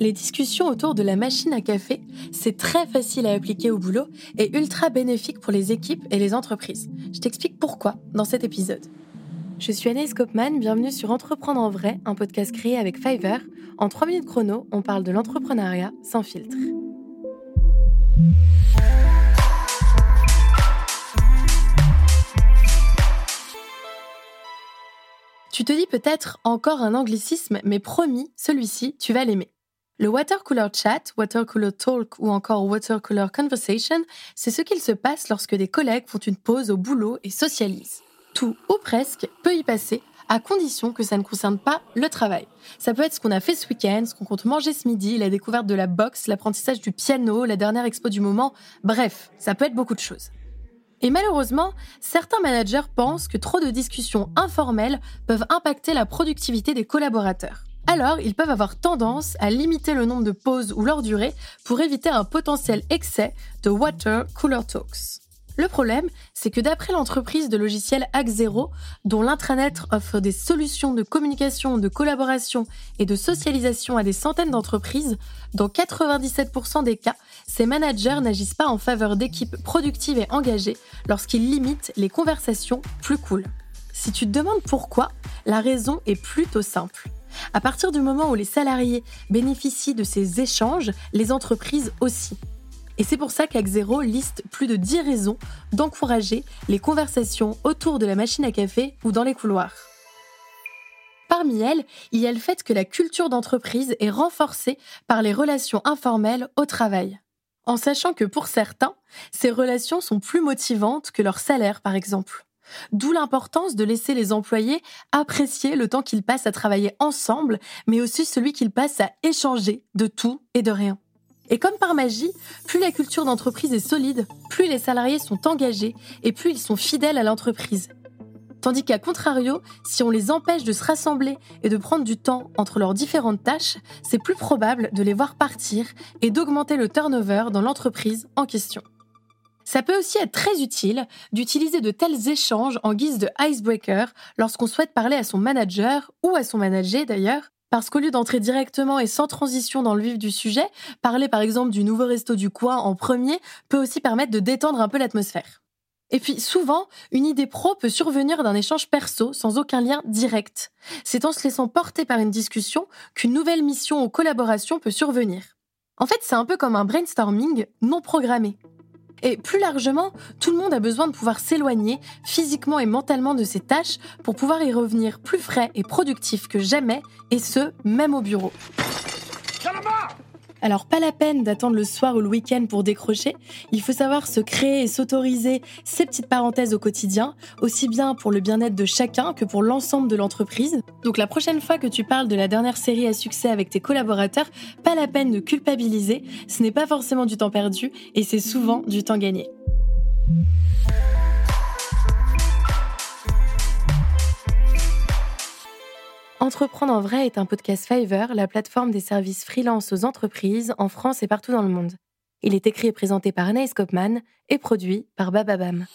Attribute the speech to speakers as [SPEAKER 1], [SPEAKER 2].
[SPEAKER 1] Les discussions autour de la machine à café, c'est très facile à appliquer au boulot et ultra bénéfique pour les équipes et les entreprises. Je t'explique pourquoi dans cet épisode. Je suis Anaïs Kopman, bienvenue sur Entreprendre en vrai, un podcast créé avec Fiverr. En 3 minutes chrono, on parle de l'entrepreneuriat sans filtre. Tu te dis peut-être encore un anglicisme, mais promis, celui-ci, tu vas l'aimer. Le watercolor chat, watercolor talk ou encore watercolor conversation, c'est ce qu'il se passe lorsque des collègues font une pause au boulot et socialisent. Tout ou presque peut y passer, à condition que ça ne concerne pas le travail. Ça peut être ce qu'on a fait ce week-end, ce qu'on compte manger ce midi, la découverte de la boxe, l'apprentissage du piano, la dernière expo du moment, bref, ça peut être beaucoup de choses. Et malheureusement, certains managers pensent que trop de discussions informelles peuvent impacter la productivité des collaborateurs. Alors, ils peuvent avoir tendance à limiter le nombre de pauses ou leur durée pour éviter un potentiel excès de water cooler talks. Le problème, c'est que d'après l'entreprise de logiciels Hack0, dont l'intranet offre des solutions de communication, de collaboration et de socialisation à des centaines d'entreprises, dans 97% des cas, ces managers n'agissent pas en faveur d'équipes productives et engagées lorsqu'ils limitent les conversations plus cool. Si tu te demandes pourquoi, la raison est plutôt simple. À partir du moment où les salariés bénéficient de ces échanges, les entreprises aussi. Et c'est pour ça qu'Axero liste plus de 10 raisons d'encourager les conversations autour de la machine à café ou dans les couloirs. Parmi elles, il y a le fait que la culture d'entreprise est renforcée par les relations informelles au travail. En sachant que pour certains, ces relations sont plus motivantes que leur salaire, par exemple. D'où l'importance de laisser les employés apprécier le temps qu'ils passent à travailler ensemble, mais aussi celui qu'ils passent à échanger de tout et de rien. Et comme par magie, plus la culture d'entreprise est solide, plus les salariés sont engagés et plus ils sont fidèles à l'entreprise. Tandis qu'à contrario, si on les empêche de se rassembler et de prendre du temps entre leurs différentes tâches, c'est plus probable de les voir partir et d'augmenter le turnover dans l'entreprise en question. Ça peut aussi être très utile d'utiliser de tels échanges en guise de icebreaker lorsqu'on souhaite parler à son manager ou à son manager d'ailleurs, parce qu'au lieu d'entrer directement et sans transition dans le vif du sujet, parler par exemple du nouveau resto du coin en premier peut aussi permettre de détendre un peu l'atmosphère. Et puis souvent, une idée pro peut survenir d'un échange perso sans aucun lien direct. C'est en se laissant porter par une discussion qu'une nouvelle mission ou collaboration peut survenir. En fait, c'est un peu comme un brainstorming non programmé. Et plus largement, tout le monde a besoin de pouvoir s'éloigner physiquement et mentalement de ses tâches pour pouvoir y revenir plus frais et productif que jamais, et ce, même au bureau. Alors pas la peine d'attendre le soir ou le week-end pour décrocher, il faut savoir se créer et s'autoriser ces petites parenthèses au quotidien, aussi bien pour le bien-être de chacun que pour l'ensemble de l'entreprise. Donc la prochaine fois que tu parles de la dernière série à succès avec tes collaborateurs, pas la peine de culpabiliser, ce n'est pas forcément du temps perdu et c'est souvent du temps gagné. Entreprendre en vrai est un podcast Fiverr, la plateforme des services freelance aux entreprises en France et partout dans le monde. Il est écrit et présenté par Anaïs Kopman et produit par Bababam.